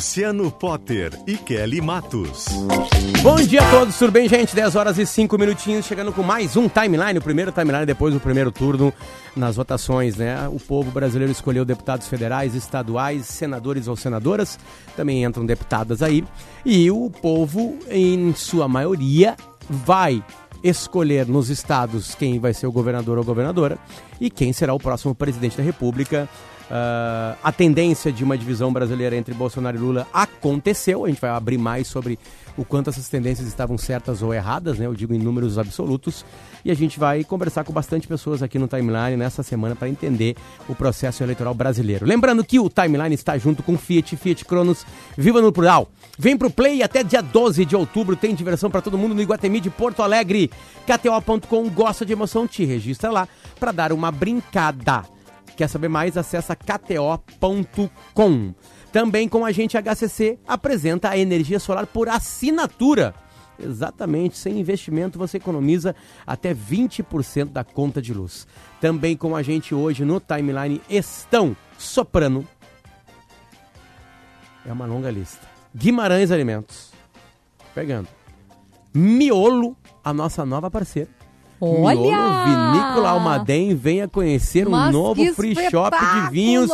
Luciano Potter e Kelly Matos. Bom dia a todos, tudo bem, gente? 10 horas e 5 minutinhos, chegando com mais um timeline, o primeiro timeline depois do primeiro turno nas votações, né? O povo brasileiro escolheu deputados federais, estaduais, senadores ou senadoras, também entram deputadas aí, e o povo, em sua maioria, vai escolher nos estados quem vai ser o governador ou governadora e quem será o próximo presidente da República. Uh, a tendência de uma divisão brasileira entre Bolsonaro e Lula aconteceu. A gente vai abrir mais sobre o quanto essas tendências estavam certas ou erradas, né? Eu digo em números absolutos. E a gente vai conversar com bastante pessoas aqui no Timeline nessa semana para entender o processo eleitoral brasileiro. Lembrando que o Timeline está junto com Fiat, Fiat Cronos, Viva no Plural. Vem pro Play até dia 12 de outubro, tem diversão para todo mundo no Iguatemi de Porto Alegre. KTO.com gosta de emoção, te registra lá para dar uma brincada. Quer saber mais? Acesse kto.com. Também com a gente HCC apresenta a energia solar por assinatura. Exatamente, sem investimento você economiza até 20% da conta de luz. Também com a gente hoje no timeline estão Soprano. É uma longa lista. Guimarães Alimentos. Pegando. Miolo, a nossa nova parceira. Olha! Miolo Vinícola Almaden venha conhecer um Mas novo free shop de vinhos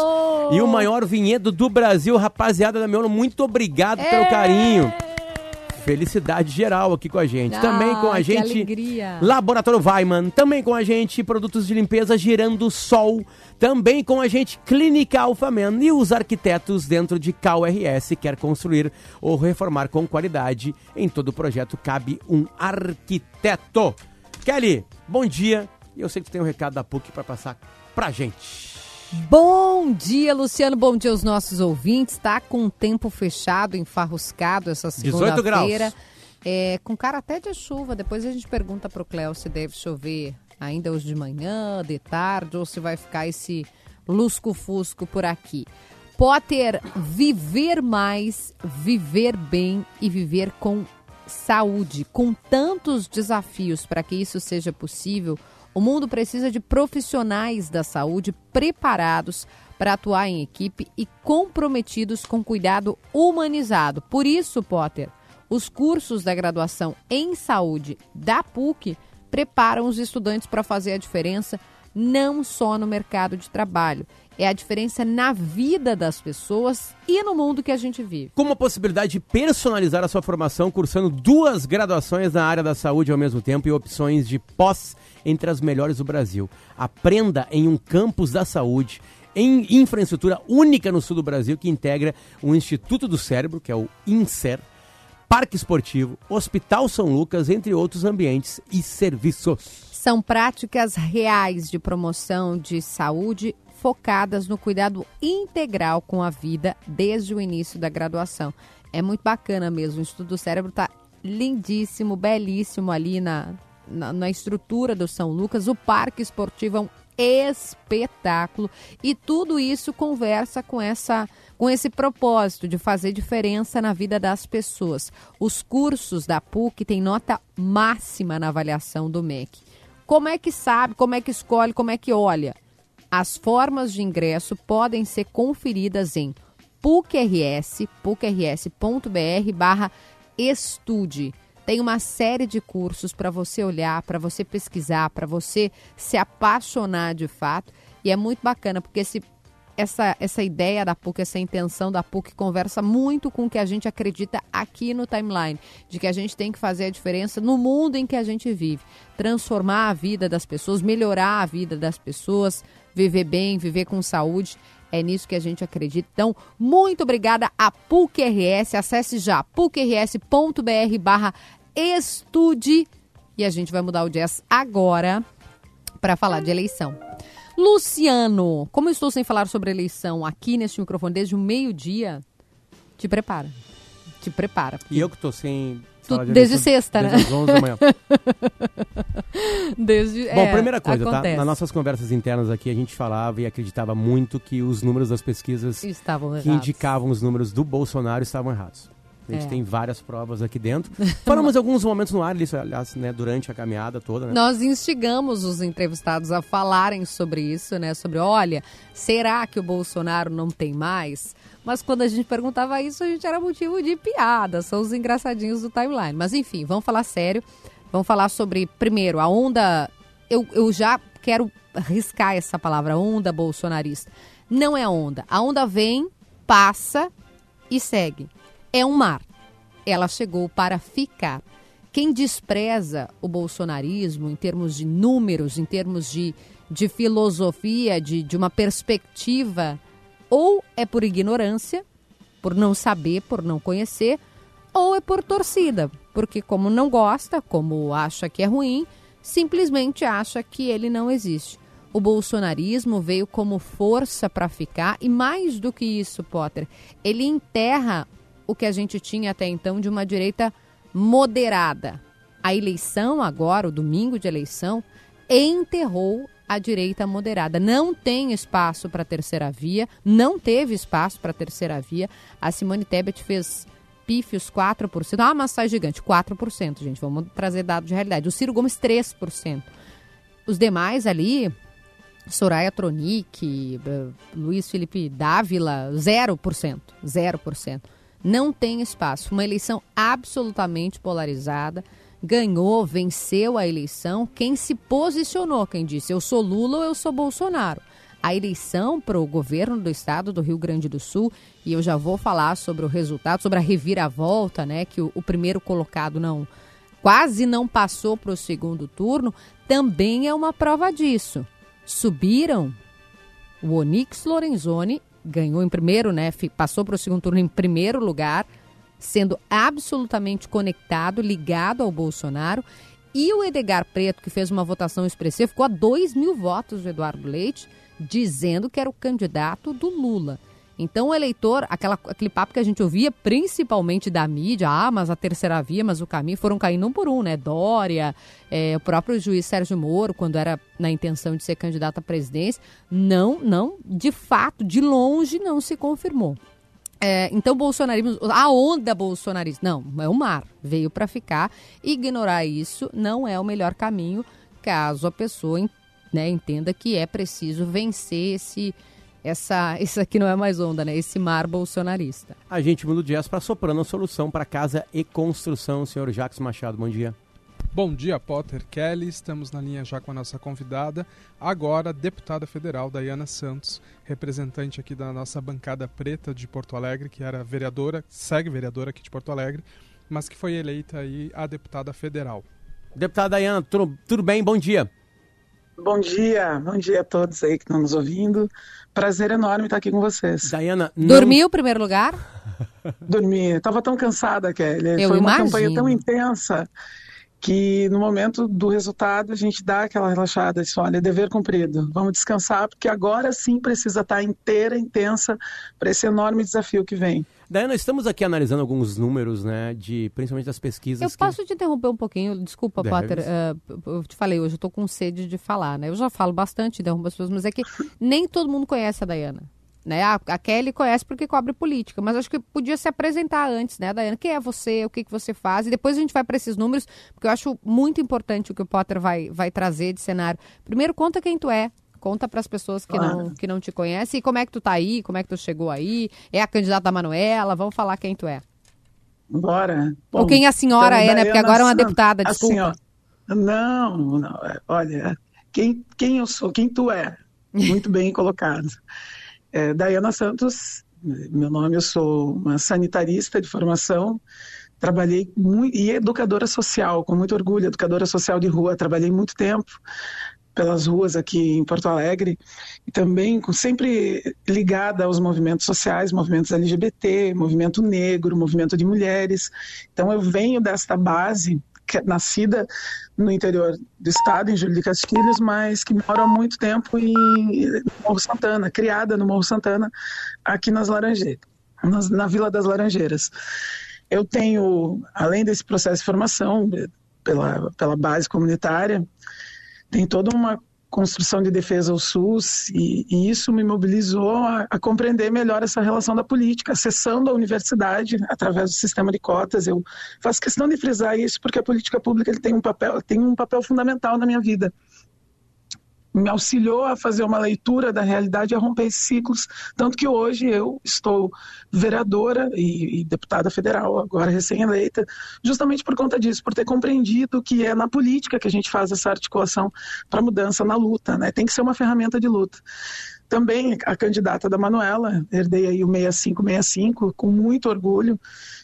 e o maior vinhedo do Brasil. Rapaziada da Miolo, muito obrigado pelo É! carinho. Felicidade geral aqui com a gente. Ah, Também com a gente, alegria. Laboratório Weiman. Também com a gente, produtos de limpeza Girando Sol. Também com a gente, Clínica Alfaman. E os arquitetos dentro de KRS quer construir ou reformar com qualidade. Em todo projeto cabe um arquiteto. Kelly, bom dia. E eu sei que tu tem um recado da PUC para passar pra gente. Bom dia, Luciano. Bom dia aos nossos ouvintes. Tá com o tempo fechado, enfarruscado essa 18 graus. segunda-feira. É, com cara até de chuva. Depois a gente pergunta pro Cléo se deve chover ainda hoje de manhã, de tarde, ou se vai ficar esse lusco-fusco por aqui. Potter, viver mais, viver bem e viver com saúde. Com tantos desafios para que isso seja possível, o mundo precisa de profissionais da saúde preparados para atuar em equipe e comprometidos com cuidado humanizado. Por isso, Potter, os cursos da graduação em saúde da PUC preparam os estudantes para fazer a diferença não só no mercado de trabalho, é a diferença na vida das pessoas e no mundo que a gente vive. Com uma possibilidade de personalizar a sua formação, cursando duas graduações na área da saúde ao mesmo tempo e opções de pós entre as melhores do Brasil. Aprenda em um campus da saúde, em infraestrutura única no sul do Brasil, que integra o Instituto do Cérebro, que é o INSER, Parque Esportivo, Hospital São Lucas, entre outros ambientes e serviços. São práticas reais de promoção de saúde focadas no cuidado integral com a vida desde o início da graduação. É muito bacana mesmo. O Instituto do Cérebro está lindíssimo, belíssimo ali na, na, na estrutura do São Lucas. O Parque Esportivo é um espetáculo e tudo isso conversa com essa com esse propósito de fazer diferença na vida das pessoas. Os cursos da PUC têm nota máxima na avaliação do MEC. Como é que sabe, como é que escolhe, como é que olha? As formas de ingresso podem ser conferidas em pucrs, pucrs.br barra estude. Tem uma série de cursos para você olhar, para você pesquisar, para você se apaixonar de fato. E é muito bacana, porque esse, essa, essa ideia da PUC, essa intenção da PUC conversa muito com o que a gente acredita aqui no timeline, de que a gente tem que fazer a diferença no mundo em que a gente vive, transformar a vida das pessoas, melhorar a vida das pessoas, viver bem, viver com saúde. É nisso que a gente acredita. Então, muito obrigada a PUC RS. Acesse já pucrs.br barra estude. E a gente vai mudar o jazz agora para falar de eleição. Luciano, como estou sem falar sobre eleição aqui neste microfone desde o meio-dia, te prepara. Te prepara. E eu que estou sem. Tu- de desde sexta, né? Desde as 11 da manhã. Desde, Bom, é, primeira coisa, acontece. tá? Nas nossas conversas internas aqui, a gente falava e acreditava muito que os números das pesquisas Estavam que errados. indicavam os números do Bolsonaro estavam errados. A gente É. tem várias provas aqui dentro. Falamos alguns momentos no ar, isso, aliás, né, durante a caminhada toda, né? Nós instigamos os entrevistados a falarem sobre isso, né? Sobre, olha, será que o Bolsonaro não tem mais? Mas quando a gente perguntava isso, a gente era motivo de piada. São os engraçadinhos do timeline. Mas enfim, vamos falar sério. Vamos falar sobre, primeiro, a onda. Eu, eu já quero riscar essa palavra, onda bolsonarista. Não é onda. A onda vem, passa e segue. É um mar. Ela chegou para ficar. Quem despreza o bolsonarismo em termos de números, em termos de, de filosofia, de, de uma perspectiva, ou é por ignorância, por não saber, por não conhecer, ou é por torcida, porque como não gosta, como acha que é ruim, simplesmente acha que ele não existe. O bolsonarismo veio como força para ficar e mais do que isso, Potter, ele enterra o que a gente tinha até então de uma direita moderada. A eleição agora, o domingo de eleição, enterrou a direita moderada. Não tem espaço para a terceira via, não teve espaço para a terceira via. A Simone Tebet fez pífios 4%. Ah, mas sai gigante, 4%, gente. Vamos trazer dados de realidade. O Ciro Gomes, 3%. Os demais ali, Soraya Tronic, eh, Luiz Felipe Dávila, 0%. 0%. Não tem espaço. Uma eleição absolutamente polarizada. Ganhou, venceu a eleição. Quem se posicionou, quem disse eu sou Lula ou eu sou Bolsonaro. A eleição para o governo do estado do Rio Grande do Sul, e eu já vou falar sobre o resultado, sobre a reviravolta, né? Que o, o primeiro colocado não quase não passou para o segundo turno, também é uma prova disso. Subiram o Onyx Lorenzoni ganhou em primeiro, né? Passou para o segundo turno em primeiro lugar, sendo absolutamente conectado, ligado ao Bolsonaro. E o Edgar Preto, que fez uma votação expressiva, ficou a 2 mil votos do Eduardo Leite, dizendo que era o candidato do Lula. Então o eleitor, aquela, aquele papo que a gente ouvia, principalmente da mídia, ah, mas a terceira via, mas o caminho, foram caindo um por um, né? Dória, é, o próprio juiz Sérgio Moro, quando era na intenção de ser candidato à presidência, não, não, de fato, de longe não se confirmou. É, então, bolsonarismo, a onda bolsonarista, não, é o mar, veio para ficar. Ignorar isso não é o melhor caminho, caso a pessoa né, entenda que é preciso vencer esse, essa, isso aqui não é mais onda, né? Esse mar bolsonarista. A gente muda o jazz para Soprano, a solução para casa e construção. Senhor Jacques Machado, bom dia. Bom dia, Potter Kelly. Estamos na linha já com a nossa convidada, agora deputada federal Dayana Santos, representante aqui da nossa bancada preta de Porto Alegre, que era vereadora, segue vereadora aqui de Porto Alegre, mas que foi eleita aí a deputada federal. Deputada Dayana, tudo, tudo bem? Bom dia. Bom dia, bom dia a todos aí que estão nos ouvindo. Prazer enorme estar aqui com vocês. Dayana, não- Dormiu, primeiro lugar? Dormi, estava tão cansada, Kelly. Eu Foi uma imagino. campanha tão intensa que no momento do resultado a gente dá aquela relaxada, diz, olha, dever cumprido. Vamos descansar porque agora sim precisa estar inteira, intensa para esse enorme desafio que vem. Dayana, estamos aqui analisando alguns números, né, de, principalmente das pesquisas. Eu que- posso te interromper um pouquinho? Desculpa, Deves. Potter. eh, eu te falei hoje, eu tô com sede de falar, né? Eu já falo bastante, interrompo as pessoas, mas é que nem todo mundo conhece a Dayana. Né? A, a Kelly conhece porque cobre política, mas acho que podia se apresentar antes, né, Dayana? Quem é você? O que, que você faz? E depois a gente vai para esses números, porque eu acho muito importante o que o Potter vai, vai trazer de cenário. Primeiro, conta quem tu é. Conta para as pessoas que não, Claro. que não te conhecem. E como é que tu tá aí? Como é que tu chegou aí? É a candidata da Manuela? Vamos falar quem tu é. Bora. Ou Bom, quem a senhora então, é, né? Porque agora é uma Santos, deputada, assim, desculpa. ó, não, não, é, olha, quem, quem eu sou, quem tu é, muito bem colocado. É, Santos, meu nome, eu sou uma sanitarista de formação, trabalhei muito, e educadora social, com muito orgulho, educadora social de rua, trabalhei muito tempo pelas ruas aqui em Porto Alegre e também sempre ligada aos movimentos sociais, movimentos LGBT, movimento negro, movimento de mulheres. Então eu venho desta base nascida no interior do estado, em Júlio de Castilhos, mas que mora há muito tempo em Morro Santana, criada no Morro Santana, aqui nas Laranjeiras, na Vila das Laranjeiras. Eu tenho, além desse processo de formação, pela, pela base comunitária, tem toda uma construção de defesa ao SUS e, e isso me mobilizou a, a, compreender melhor essa relação da política, acessando a universidade através do sistema de cotas. Eu faço questão de frisar isso porque a política pública tem um papel tem um papel fundamental na minha vida me auxiliou a fazer uma leitura da realidade e a romper ciclos. Tanto que hoje eu estou vereadora e, e deputada federal, agora recém-eleita, justamente por conta disso, por ter compreendido que é na política que a gente faz essa articulação para mudança na luta, né? Tem que ser uma ferramenta de luta. Também a candidata da Manuela, herdei aí o 6565 com muito orgulho,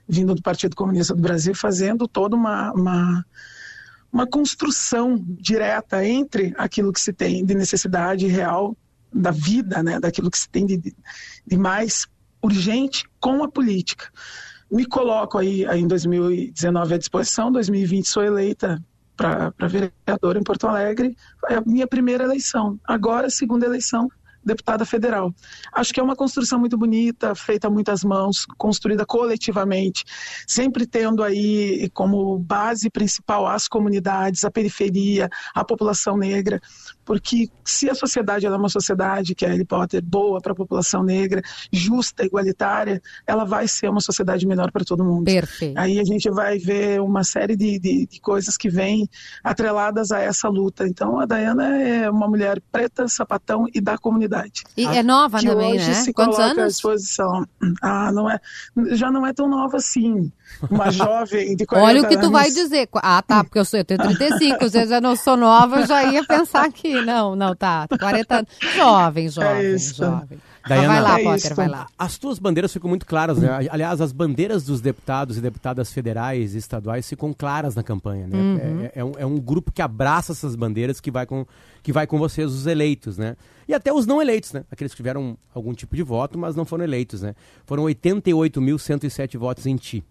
vindo do Partido Comunista do Brasil, fazendo toda uma, uma uma construção direta entre aquilo que se tem de necessidade real da vida, né, daquilo que se tem de, de mais urgente com a política. Me coloco aí, aí em 2019 à disposição, 2020 sou eleita para vereadora em Porto Alegre, é a minha primeira eleição. Agora, segunda eleição deputada federal. Acho que é uma construção muito bonita, feita a muitas mãos, construída coletivamente, sempre tendo aí como base principal as comunidades, a periferia, a população negra, porque se a sociedade é uma sociedade, que é Harry Potter, boa para a população negra, justa, igualitária, ela vai ser uma sociedade melhor para todo mundo. Perfeito. Aí a gente vai ver uma série de, de, de coisas que vêm atreladas a essa luta. Então a Dayana é uma mulher preta, sapatão e da comunidade. E é nova que também, hoje né? se Quantos coloca anos? à disposição. Ah, não é, já não é tão nova assim. Uma jovem de 40 Olha o que tu anos. vai dizer. Ah, tá, porque eu, sou, eu tenho 35, se eu já não sou nova, eu já ia pensar que não, não, tá, 40 anos. Jovem, jovem, isso. jovem. Dayana, vai lá, é Potter, isso. vai lá. As tuas bandeiras ficam muito claras, né? Aliás, as bandeiras dos deputados e deputadas federais e estaduais ficam claras na campanha, né? Uhum. É, é um, é um grupo que abraça essas bandeiras que vai, com, que vai com vocês, os eleitos, né? E até os não eleitos, né? Aqueles que tiveram algum tipo de voto, mas não foram eleitos, né? Foram 88.107 votos em ti.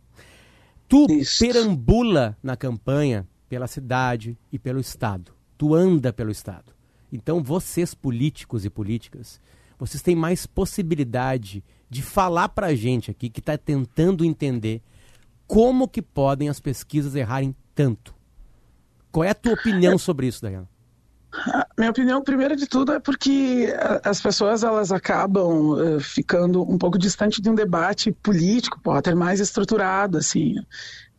Tu Isso. perambula na campanha pela cidade e pelo estado. Tu anda pelo estado. Então, vocês políticos e políticas, vocês têm mais possibilidade de falar pra gente aqui que está tentando entender como que podem as pesquisas errarem tanto. Qual é a tua opinião sobre isso, Dayana? A Minha opinião, primeiro de tudo, é porque a- as pessoas elas acabam eh, ficando um pouco distante de um debate político, Potter, mais estruturado, assim.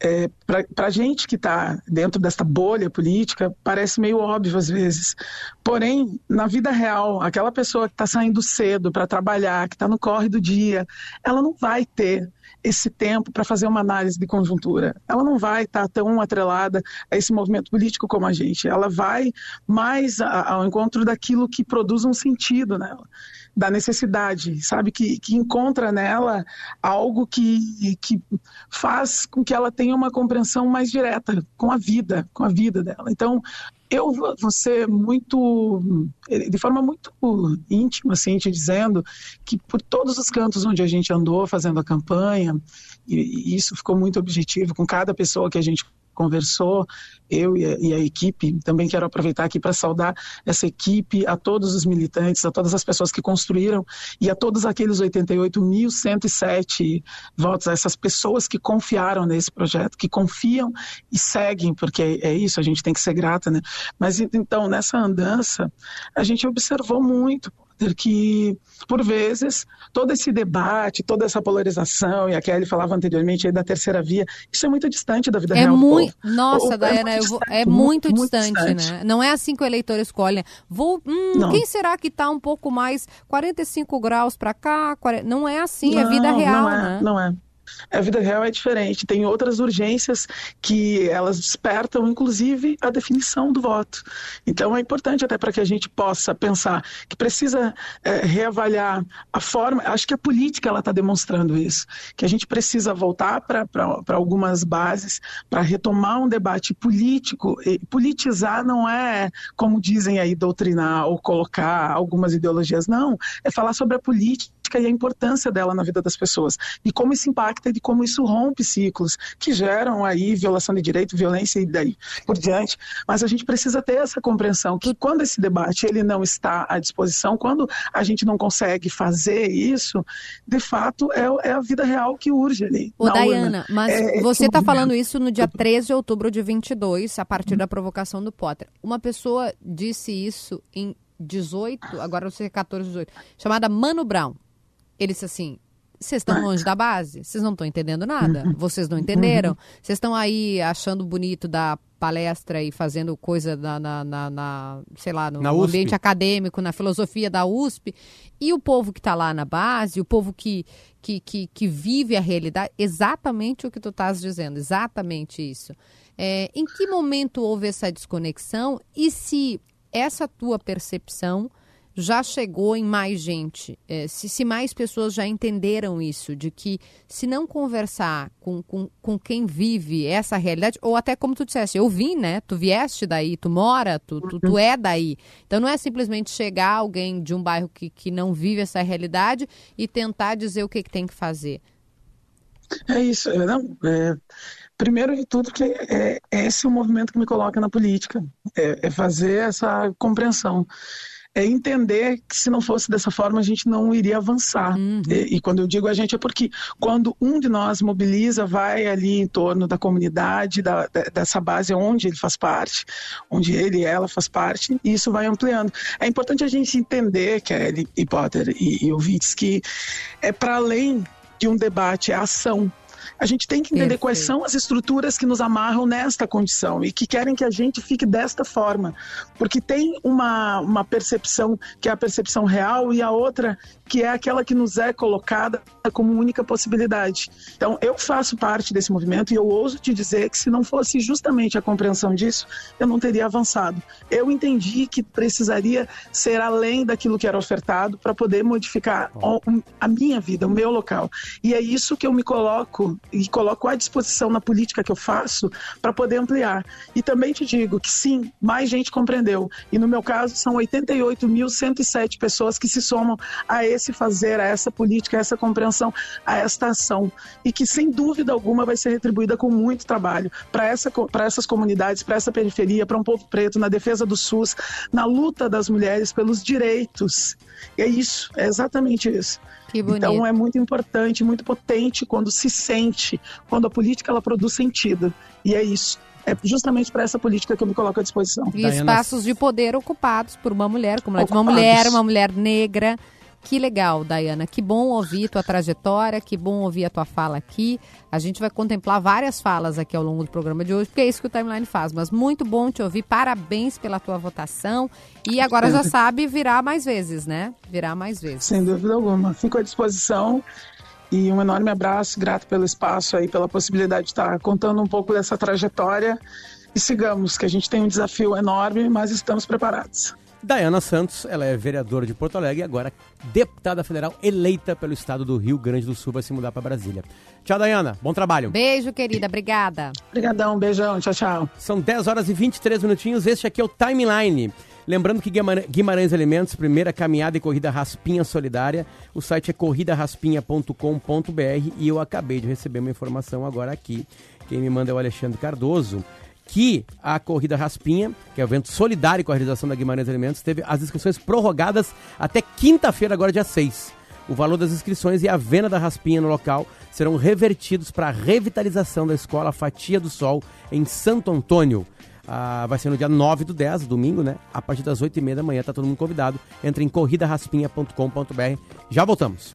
É, Para a gente que está dentro desta bolha política, parece meio óbvio às vezes. Porém, na vida real, aquela pessoa que está saindo cedo para trabalhar, que está no corre do dia, ela não vai ter esse tempo para fazer uma análise de conjuntura. Ela não vai estar tão atrelada a esse movimento político como a gente. Ela vai mais ao encontro daquilo que produz um sentido nela, da necessidade, sabe? Que, que encontra nela algo que, que faz com que ela tenha uma compreensão mais direta com a vida, com a vida dela. Então, eu vou ser muito, de forma muito íntima, assim, te dizendo que por todos os cantos onde a gente andou fazendo a campanha, e isso ficou muito objetivo com cada pessoa que a gente conversou, eu e a, e a equipe, também quero aproveitar aqui para saudar essa equipe, a todos os militantes, a todas as pessoas que construíram e a todos aqueles 88.107 votos, a essas pessoas que confiaram nesse projeto, que confiam e seguem, porque é, é isso, a gente tem que ser grata, né? Mas então, nessa andança, a gente observou muito que, por vezes, todo esse debate, toda essa polarização, e a Kelly falava anteriormente aí da terceira via, isso é muito distante da vida É real. do muito. Nossa, É Dayana, muito eu vou- distante, é muito, muito distante, distante. né? Não é assim que o eleitor escolhe. Vou. Hum, quem será que tá um pouco mais 45 graus pra cá? 40 Não é assim, é Não, vida real, não é, né? Não é. A vida real é diferente. Tem outras urgências que elas despertam, inclusive, a definição do voto. Então, é importante até para que a gente possa pensar que precisa eh, reavaliar a forma. Acho que a política ela está demonstrando isso, que a gente precisa voltar para algumas bases para retomar um debate político. E politizar não é, como dizem aí, doutrinar ou colocar algumas ideologias. Não, é falar sobre a política política e a importância dela na vida das pessoas. E como isso impacta e de como isso rompe ciclos que geram aí violação de direito, violência e daí por diante. Mas a gente precisa ter essa compreensão que quando esse debate ele não está à disposição, quando a gente não consegue fazer isso, de fato é, é a vida real que urge ali. Ô, Dayana, mas é, é você está falando isso no dia 13 de outubro de 22, a partir da provocação do Potter. Uma pessoa disse isso em 18, agora sei 14, 18, chamada Mano Brown. Ele disse assim: vocês estão longe da base, vocês não estão entendendo nada, uhum. vocês não entenderam, vocês estão aí achando bonito da palestra e fazendo coisa na, na, na, na sei lá, no, no ambiente acadêmico, na filosofia da USP, e o povo que está lá na base, o povo que, que, que, que, vive a realidade, exatamente o que tu estás dizendo, exatamente isso. É, em que momento houve essa desconexão? E se essa tua percepção já chegou em mais gente? É, se, se, mais pessoas já entenderam isso, de que se não conversar com, com, com quem vive essa realidade, ou até como tu disseste, eu vim, né? Tu vieste daí, tu mora, tu, tu, tu é daí. Então não é simplesmente chegar alguém de um bairro que, que não vive essa realidade e tentar dizer o que, que tem que fazer. É isso, é, não, é, primeiro de tudo que é, é, esse o movimento que me coloca na política, é, é fazer essa compreensão é entender que se não fosse dessa forma a gente não iria avançar. Uhum. E, e, quando eu digo a gente é porque quando um de nós mobiliza, vai ali em torno da comunidade, da, dessa base onde ele faz parte, onde ele e ela faz parte, e isso vai ampliando. É importante a gente entender, Kelly e Potter e, e ouvintes, que é para além de um debate, é ação a gente tem que entender Perfeito. quais são as estruturas que nos amarram nesta condição e que querem que a gente fique desta forma. Porque tem uma, uma percepção que é a percepção real e a outra que é aquela que nos é colocada como única possibilidade. Então, eu faço parte desse movimento e eu ouso te dizer que se não fosse justamente a compreensão disso, eu não teria avançado. Eu entendi que precisaria ser além daquilo que era ofertado para poder modificar a minha vida, o meu local. E é isso que eu me coloco e coloco à disposição na política que eu faço para poder ampliar. E também te digo que sim, mais gente compreendeu. E no meu caso, são 88.107 pessoas que se somam a esse fazer, a essa política, a essa compreensão, a esta ação. E que, sem dúvida alguma, vai ser retribuída com muito trabalho para essa, essas comunidades, para essa periferia, para um povo preto, na defesa do SUS, na luta das mulheres pelos direitos. E é isso, é exatamente isso. Então é muito importante, muito potente quando se sente, quando a política ela produz sentido. E é isso. É justamente para essa política que eu me coloco à disposição. E espaços de poder ocupados por uma mulher, como uma mulher, uma mulher negra, que legal, Dayana. Que bom ouvir tua trajetória, que bom ouvir a tua fala aqui. A gente vai contemplar várias falas aqui ao longo do programa de hoje, porque é isso que o Timeline faz. Mas muito bom te ouvir. Parabéns pela tua votação. E agora já sabe virar mais vezes, né? Virar mais vezes. Sem dúvida alguma. Fico à disposição. E um enorme abraço, grato pelo espaço aí, pela possibilidade de estar contando um pouco dessa trajetória. E sigamos, que a gente tem um desafio enorme, mas estamos preparados. Dayana Santos, ela é vereadora de Porto Alegre e agora deputada federal eleita pelo estado do Rio Grande do Sul, vai se mudar para Brasília. Tchau, Dayana. Bom trabalho. Beijo, querida. Obrigada. Obrigadão, beijão. Tchau, tchau. São 10 horas e 23 minutinhos. Este aqui é o Timeline. Lembrando que Guimarães Alimentos, primeira caminhada e corrida Raspinha Solidária. O site é corridaraspinha.com.br e eu acabei de receber uma informação agora aqui. Quem me manda é o Alexandre Cardoso que a Corrida Raspinha, que é o evento solidário com a realização da Guimarães Alimentos, teve as inscrições prorrogadas até quinta-feira, agora dia 6. O valor das inscrições e a venda da Raspinha no local serão revertidos para a revitalização da escola Fatia do Sol em Santo Antônio. Ah, vai ser no dia 9 do 10, domingo, né? A partir das 8h30 da manhã, tá todo mundo convidado. Entre em corridaraspinha.com.br. Já voltamos.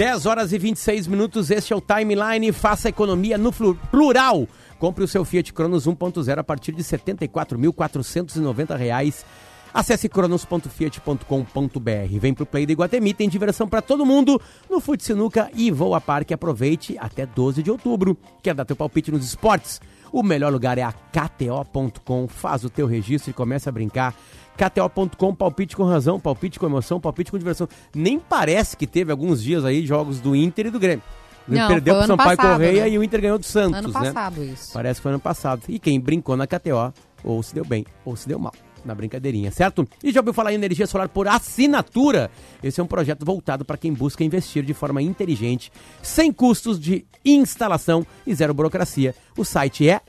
10 horas e 26 minutos, este é o Timeline. Faça economia no plural. Compre o seu Fiat Cronos 1.0 a partir de R$ 74.490. Acesse cronos.fiat.com.br. Vem pro Play do Iguatemi, tem diversão para todo mundo no Fute Sinuca e Voa Parque. Aproveite até 12 de outubro. Quer dar teu palpite nos esportes? O melhor lugar é a KTO.com. Faz o teu registro e começa a brincar. KTO.com, palpite com razão, palpite com emoção, palpite com diversão. Nem parece que teve alguns dias aí jogos do Inter e do Grêmio. Não, perdeu pro Sampaio Correia né? e o Inter ganhou do Santos, ano né? passado, isso. Parece que foi ano passado. E quem brincou na KTO ou se deu bem, ou se deu mal. Na brincadeirinha, certo? E já ouviu falar em energia solar por assinatura? Esse é um projeto voltado para quem busca investir de forma inteligente, sem custos de instalação e zero burocracia. O site é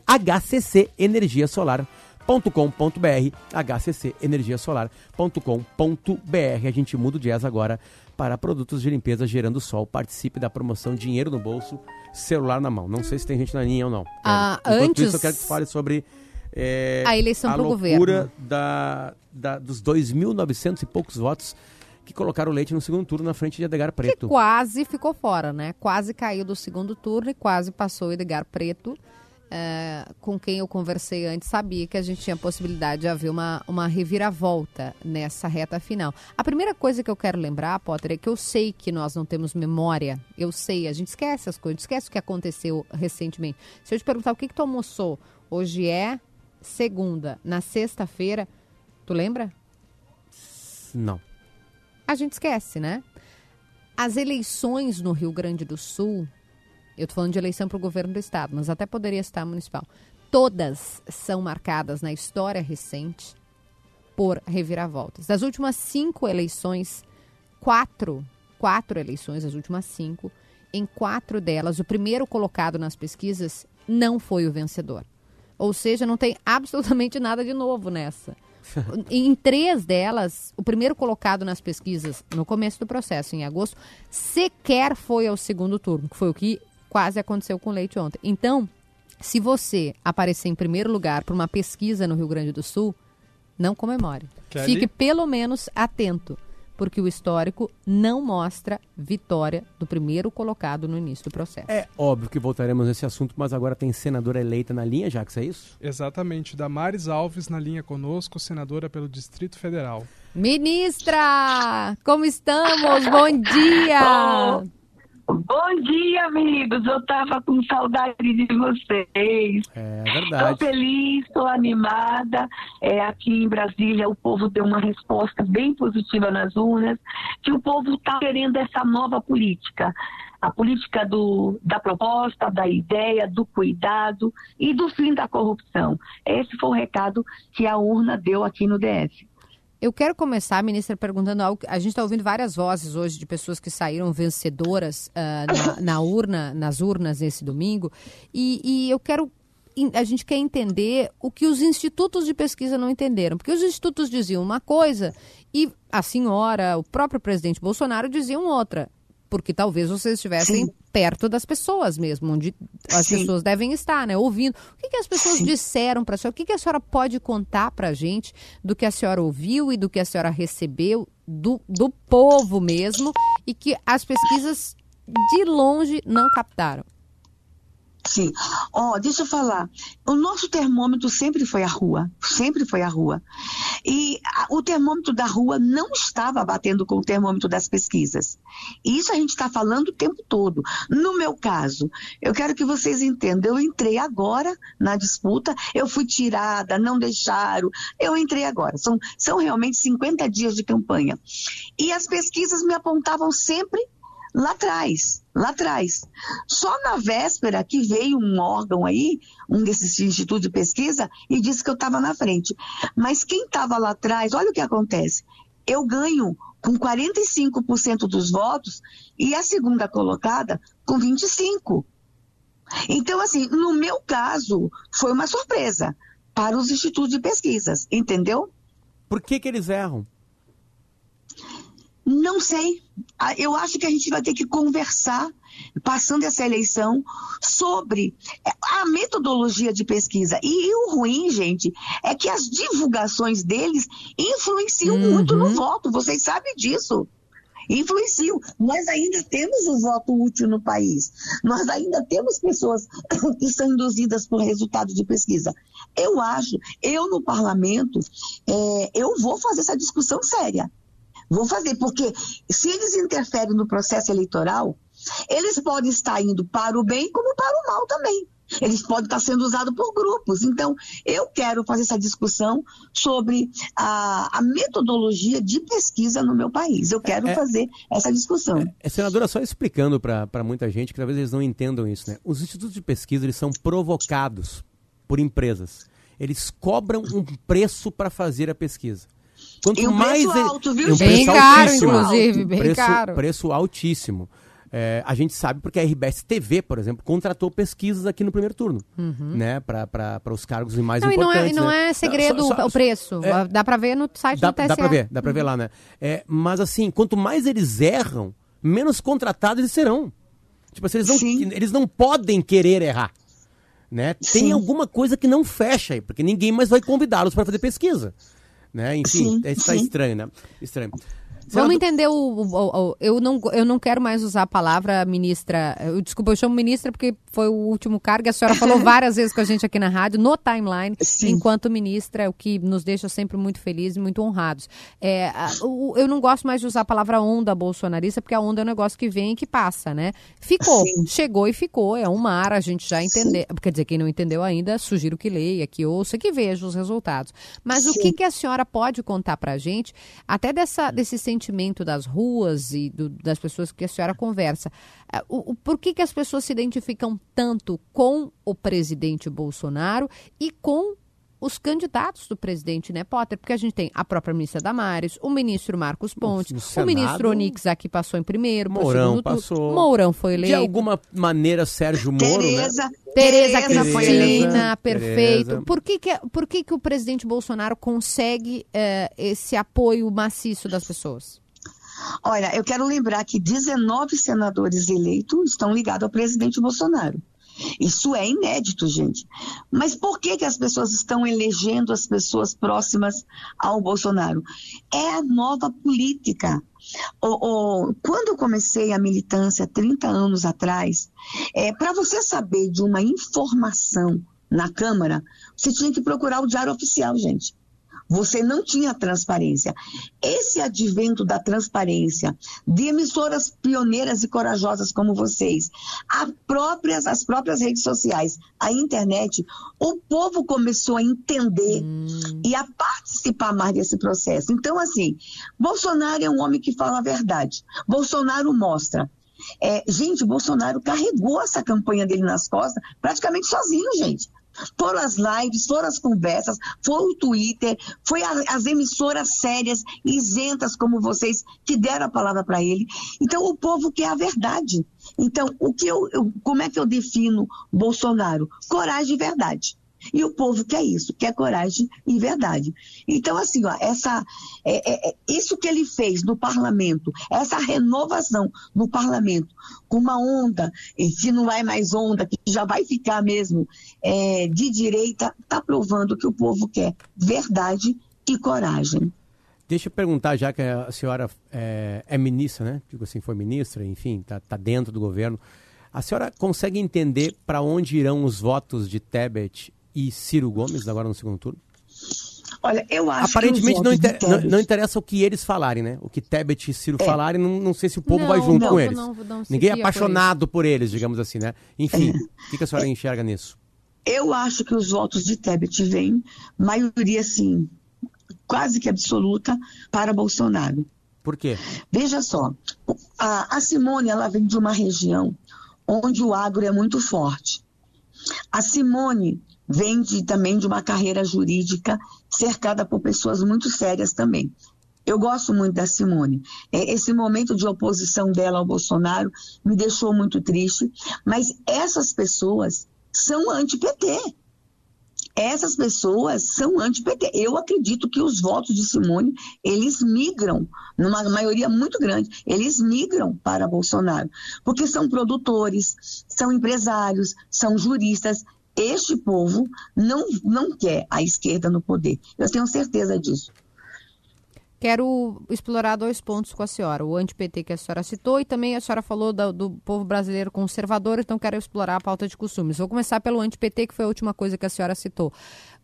hccenergiasolar.com.br hccenergiasolar.com.br A gente muda o jazz agora para produtos de limpeza gerando sol. Participe da promoção Dinheiro no Bolso, celular na mão. Não sei se tem gente na linha ou não. Ah, Enquanto antes- isso, eu quero que tu fale sobre é, A eleição a pro loucura governo. Da, da, dos 2.900 e poucos votos que colocaram o Leite no segundo turno na frente de Edgar Preto. Quase ficou fora, né? Quase caiu do segundo turno e quase passou o Edgar Preto. É, com quem eu conversei antes, sabia que a gente tinha possibilidade de haver uma, uma reviravolta nessa reta final. A primeira coisa que eu quero lembrar, Potter, é que eu sei que nós não temos memória. Eu sei, a gente esquece as coisas, esquece o que aconteceu recentemente. Se eu te perguntar o que, que tu almoçou, hoje é segunda, na sexta-feira, tu lembra? Não. a gente esquece, né? As eleições no Rio Grande do Sul, eu tô falando de eleição para o governo do estado, mas até poderia estar municipal. Todas são marcadas na história recente por reviravoltas. Das últimas cinco eleições, quatro, quatro eleições, as últimas cinco, em quatro delas, o primeiro colocado nas pesquisas não foi o vencedor. Ou seja, não tem absolutamente nada de novo nessa. Em três delas, o primeiro colocado nas pesquisas no começo do processo, em agosto, sequer foi ao segundo turno, que foi o que quase aconteceu com o Leite ontem. Então, se você aparecer em primeiro lugar por uma pesquisa no Rio Grande do Sul, não comemore. Kelly? Fique pelo menos atento, porque o histórico não mostra vitória do primeiro colocado no início do processo. É óbvio que voltaremos nesse assunto, mas agora tem senadora eleita na linha, Jax, é isso? Exatamente. Damares Alves na linha conosco, senadora pelo Distrito Federal. Ministra, como estamos? Bom dia! Bom dia, amigos. Eu tava com saudade de vocês. É Estou verdade. feliz, estou animada. É, aqui em Brasília, o povo deu uma resposta bem positiva nas urnas, que o povo está querendo essa nova política. A política do, da proposta, da ideia, do cuidado e do fim da corrupção. Esse foi o recado que a urna deu aqui no DF. Eu quero começar, ministra, perguntando algo. A gente está ouvindo várias vozes hoje de pessoas que saíram vencedoras ah, na, na urna, nas urnas nesse domingo. E, e eu quero. A gente quer entender o que os institutos de pesquisa não entenderam. Porque os institutos diziam uma coisa e a senhora, o próprio presidente Bolsonaro diziam outra. Porque talvez vocês estivessem Sim. perto das pessoas mesmo, onde as Sim. pessoas devem estar, né? Ouvindo. O que, que as pessoas Sim. disseram para a senhora? O que, que a senhora pode contar para a gente do que a senhora ouviu e do que a senhora recebeu do, do povo mesmo e que as pesquisas de longe não captaram? Sim. Ó, deixa eu falar. O nosso termômetro sempre foi a rua. Sempre foi a rua. E a- o termômetro da rua não estava batendo com o termômetro das pesquisas. E isso a gente está falando o tempo todo. No meu caso, eu quero que vocês entendam. Eu entrei agora na disputa, eu fui tirada, não deixaram. Eu entrei agora. São, são realmente 50 dias de campanha. E as pesquisas me apontavam sempre lá atrás, lá atrás. Só na véspera que veio um órgão aí, um desses institutos de pesquisa, e disse que eu estava na frente. Mas quem estava lá atrás, olha o que acontece. Eu ganho com 45% dos votos e a segunda colocada com 25%. Então, assim, no meu caso, foi uma surpresa para os institutos de pesquisas, entendeu? Por que, que eles erram? Não sei. Ah, Eu acho que a gente vai ter que conversar, passando essa eleição, sobre eh, a metodologia de pesquisa. E o ruim, gente, é que as divulgações deles influenciam Uhum. muito no voto. Vocês sabem disso. Influenciam. Nós ainda temos o voto útil no país. Nós ainda temos pessoas que são induzidas por resultado de pesquisa. Eu acho, eu no parlamento, eh, eu vou fazer essa discussão séria. Vou fazer, porque se eles interferem no processo eleitoral, eles podem estar indo para o bem como para o mal também. Eles podem estar sendo usados por grupos. Então, eu quero fazer essa discussão sobre a, a metodologia de pesquisa no meu país. Eu quero É- fazer essa discussão. É, senadora, só explicando para muita gente que talvez eles não entendam isso, né? Os institutos de pesquisa eles são provocados por empresas. eles cobram um preço para fazer a pesquisa. Quanto e um mais preço ele, alto, viu? Um bem caro, inclusive, bem preço, caro. Preço altíssimo. É, a gente sabe porque a RBS TV, por exemplo, contratou pesquisas aqui no primeiro turno, Uhum. né, para os cargos mais Não, e não é, importantes. e não né? é segredo Não, só- só- o preço. é. dá pra ver no site Dá, do TSE. dá pra ver, dá pra ver lá, né? É, mas assim, quanto mais eles erram, menos contratados eles serão. Tipo assim, eles não, Sim. eles não podem querer errar. Né? Tem Sim. alguma coisa que não fecha aí, porque ninguém mais vai convidá-los para fazer pesquisa. Né? Enfim, Sim, isso tá sim. estranho, né? Estranho. Vamos entender o, o- o- eu não eu não quero mais usar a palavra ministra. Eu, desculpa, eu chamo ministra porque foi o último cargo. A senhora falou várias vezes com a gente aqui na rádio, no timeline, Sim. enquanto ministra, o que nos deixa sempre muito felizes e muito honrados. É, eu não gosto mais de usar a palavra onda bolsonarista, porque a onda é um negócio que vem e que passa, né? Ficou, Sim. chegou e ficou. É um mar, a gente já entendeu. Quer dizer, quem não entendeu ainda, sugiro que leia, que ouça, que veja os resultados. Mas o que, que a senhora pode contar pra gente, até dessa, desse sentimento das ruas e do- das pessoas que a senhora conversa? Ah, O, o- por que, que as pessoas se identificam tanto com o presidente Bolsonaro e com os candidatos do presidente, né, Potter? Porque a gente tem a própria ministra Damares, o ministro Marcos Pontes, no o Senado, ministro Onix aqui passou em primeiro, Mourão turno. passou. Mourão foi De eleito. alguma maneira, Sérgio Moro, né? Tereza, Tereza Tereza Cristina, perfeito. Tereza. Por que que, por que que o presidente Bolsonaro consegue eh, esse apoio maciço das pessoas? Olha, eu quero lembrar que 19 senadores eleitos estão ligados ao presidente Bolsonaro. Isso é inédito, gente. Mas por que, que as pessoas estão elegendo as pessoas próximas ao Bolsonaro? É a nova política. O- o- quando eu comecei a militância 30 anos atrás, é, para você saber de uma informação na Câmara, você tinha que procurar o Diário Oficial, gente. Você não tinha transparência. Esse advento da transparência, de emissoras pioneiras e corajosas como vocês, próprias, as próprias redes sociais, a internet, o povo começou a entender e a participar mais desse processo. Então, assim, Bolsonaro é um homem que fala a verdade. Bolsonaro mostra. É, gente, Bolsonaro carregou essa campanha dele nas costas praticamente sozinho, gente. Foram as lives, foram as conversas, foi o Twitter, foi a- as emissoras sérias, isentas como vocês, que deram a palavra para ele. Então, o povo quer a verdade. Então, o que eu, eu- como é que eu defino Bolsonaro? Coragem e verdade. E o povo quer isso, quer coragem e verdade. Então, assim, ó, essa, é, é- é- isso que ele fez no parlamento, essa renovação no parlamento, com uma onda, que não é mais onda, que já vai ficar mesmo é, de direita, está provando que o povo quer verdade e coragem. Deixa eu perguntar, já que a senhora é, é ministra, né? Digo assim, foi ministra, enfim, tá, tá dentro do governo. A senhora consegue entender para onde irão os votos de Tebet e Ciro Gomes agora no segundo turno? Olha, eu acho Aparentemente que não, inter- não, não interessa o que eles falarem, né? O que Tebet e Ciro É. falarem, não, não sei se o povo Não, vai junto não, com eles. não, não se Ninguém é guia por apaixonado por, eles, digamos assim, né? Enfim, o que, que a senhora enxerga nisso? Eu acho que os votos de Tebet vêm, maioria, assim, quase que absoluta, para Bolsonaro. Por quê? Veja só, a, a Simone ela vem de uma região onde o agro é muito forte. A Simone vem de- também de uma carreira jurídica cercada por pessoas muito sérias também. Eu gosto muito da Simone. É, Esse momento de oposição dela ao Bolsonaro me deixou muito triste, mas essas pessoas são anti-PT. Essas pessoas são anti-PT. Eu acredito que os votos de Simone, eles migram, numa maioria muito grande, eles migram para Bolsonaro. Porque são produtores, são empresários, são juristas. Este povo não, não quer a esquerda no poder. Eu tenho certeza disso. Quero explorar dois pontos com a senhora. O anti-PT que a senhora citou e também a senhora falou do, do povo brasileiro conservador, então quero explorar a pauta de costumes. Vou começar pelo anti-PT, que foi a última coisa que a senhora citou.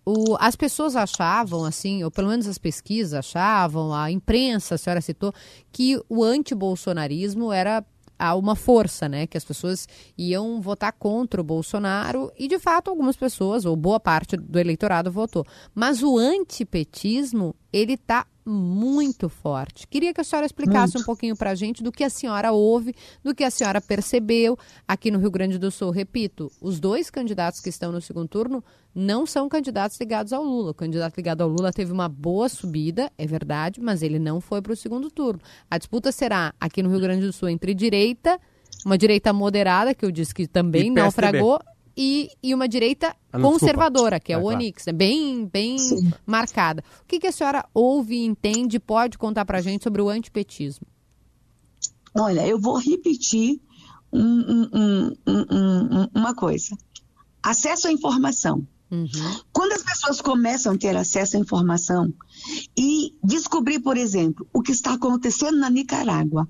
O- as pessoas achavam, assim, ou pelo menos as pesquisas achavam, a imprensa, a senhora citou, que o anti-bolsonarismo era a uma força, né? Que as pessoas iam votar contra o Bolsonaro e, de fato, algumas pessoas, ou boa parte do eleitorado, votou. Mas o antipetismo, ele está muito forte. Queria que a senhora explicasse Muito. um pouquinho para a gente do que a senhora ouve, do que a senhora percebeu aqui no Rio Grande do Sul. Repito, os dois candidatos que estão no segundo turno não são candidatos ligados ao Lula. O candidato ligado ao Lula teve uma boa subida, é verdade, mas ele não foi para o segundo turno. A disputa será aqui no Rio Grande do Sul entre direita, uma direita moderada, que eu disse que também naufragou, e, e uma direita Ah, não, conservadora, que é Ah, o claro. Onix, né? bem, bem marcada. O que, que a senhora ouve e entende, pode contar pra gente sobre o antipetismo? Olha, eu vou repetir um- um- um- uma coisa. Acesso à informação. Uhum. Quando as pessoas começam a ter acesso à informação e descobrir, por exemplo, o que está acontecendo na Nicarágua,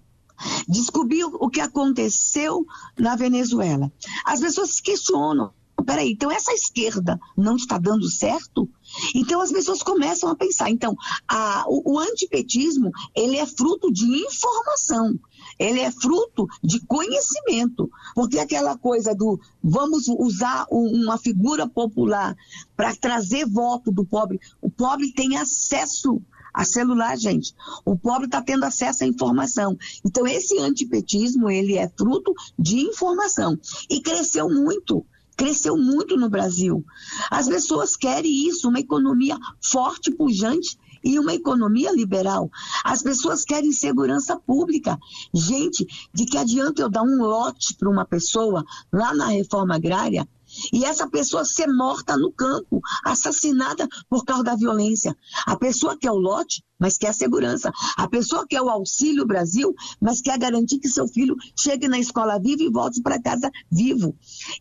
descobrir o que aconteceu na Venezuela, as pessoas questionam. Peraí, então essa esquerda não está dando certo? Então as pessoas começam a pensar. Então, a- o, o antipetismo, ele é fruto de informação. Ele é fruto de conhecimento. Porque aquela coisa do vamos usar um- uma figura popular para trazer voto do pobre. O pobre tem acesso a celular, gente. O pobre está tendo acesso à informação. Então, esse antipetismo, ele é fruto de informação. E cresceu muito. Cresceu muito no Brasil. As pessoas querem isso, uma economia forte, pujante e uma economia liberal. As pessoas querem segurança pública. Gente, de que adianta eu dar um lote para uma pessoa lá na reforma agrária e essa pessoa ser morta no campo, assassinada por causa da violência. A pessoa quer o lote, mas quer a segurança. A pessoa quer o auxílio Brasil, mas quer garantir que seu filho chegue na escola vivo e volte para casa vivo.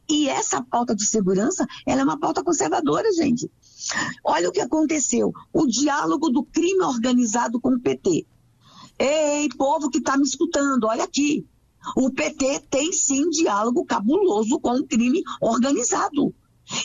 E essa pauta de segurança, ela é uma pauta conservadora, gente. Olha o que aconteceu. O diálogo do crime organizado com o PT. Ei, povo que está me escutando, olha aqui. O PT tem sim diálogo cabuloso com o crime organizado.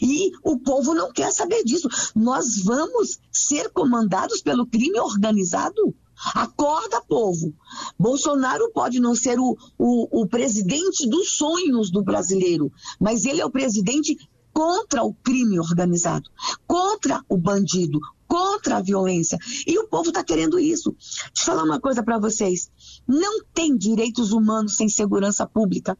E o povo não quer saber disso. Nós vamos ser comandados pelo crime organizado? Acorda, povo. Bolsonaro pode não ser o, o, o presidente dos sonhos do brasileiro, mas ele é o presidente contra o crime organizado, contra o bandido, contra a violência. E o povo está querendo isso. Deixa eu falar uma coisa para vocês. Não tem direitos humanos sem segurança pública.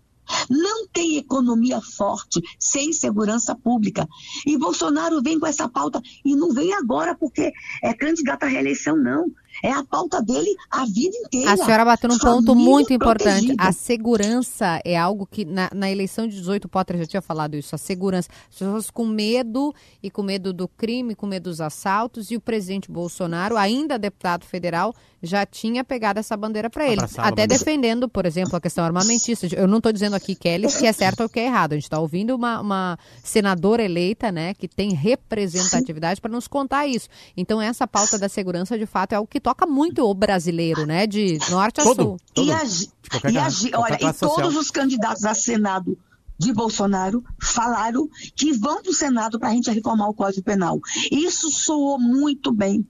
Não tem economia forte sem segurança pública. E Bolsonaro vem com essa pauta e não vem agora porque é candidato à reeleição, não. É a pauta dele a vida inteira. A senhora bateu num ponto muito importante. protegida. A segurança é algo que na, na eleição de 18, o Potter já tinha falado isso. A segurança. As pessoas com medo e com medo do crime, com medo dos assaltos. E o presidente Bolsonaro, ainda deputado federal, já tinha pegado essa bandeira para ele. Até bandeira. defendendo, por exemplo, a questão armamentista. Eu não estou dizendo aqui, Kelly, que é certo ou que é errado. A gente está ouvindo uma, uma senadora eleita, né, que tem representatividade para nos contar isso. Então, essa pauta da segurança, de fato, é algo que toca muito o brasileiro, né, de norte a Todo. sul. Todo. E a, e a- classe- olha, e todos os candidatos a Senado de Bolsonaro falaram que vão para o Senado para a gente reformar o Código Penal. Isso soou muito bem.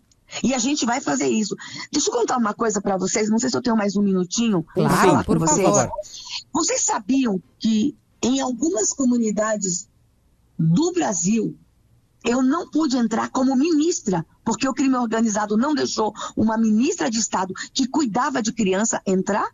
E a gente vai fazer isso. Deixa eu contar uma coisa para vocês. Não sei se eu tenho mais um minutinho para Claro, falar por com vocês. favor. Vocês sabiam que em algumas comunidades do Brasil eu não pude entrar como ministra, porque o crime organizado não deixou uma ministra de Estado que cuidava de criança entrar?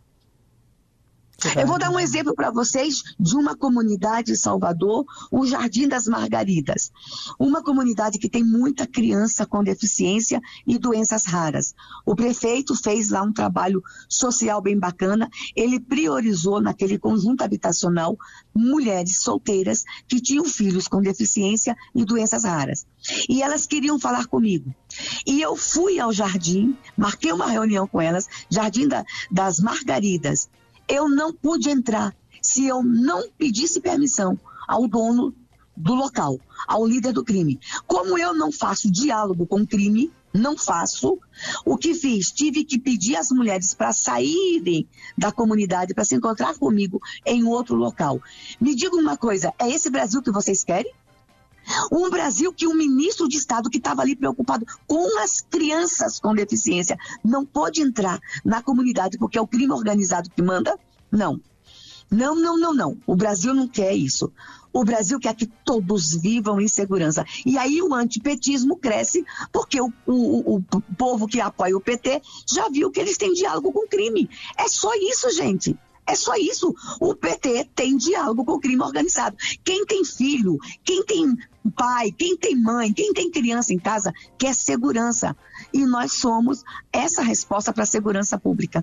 Eu vou dar um exemplo para vocês de uma comunidade em Salvador, o Jardim das Margaridas. Uma comunidade que tem muita criança com deficiência e doenças raras. O prefeito fez lá um trabalho social bem bacana. Ele priorizou naquele conjunto habitacional mulheres solteiras que tinham filhos com deficiência e doenças raras. E elas queriam falar comigo. E eu fui ao jardim, marquei uma reunião com elas, Jardim da- das Margaridas eu não pude entrar se eu não pedisse permissão ao dono do local, ao líder do crime. Como eu não faço diálogo com o crime, não faço, o que fiz? Tive que pedir às mulheres para saírem da comunidade para se encontrar comigo em outro local. Me diga uma coisa, é esse Brasil que vocês querem? Um Brasil que um ministro de Estado que estava ali preocupado com as crianças com deficiência não pôde entrar na comunidade porque é o crime organizado que manda? Não. Não, não, não, não. O Brasil não quer isso. O Brasil quer que todos vivam em segurança. E aí o antipetismo cresce porque o, o, o povo que apoia o PT já viu que eles têm diálogo com crime. É só isso, gente. É só isso. O PT tem diálogo com o crime organizado. Quem tem filho, quem tem pai, quem tem mãe, quem tem criança em casa, quer segurança. E nós somos essa resposta para a segurança pública.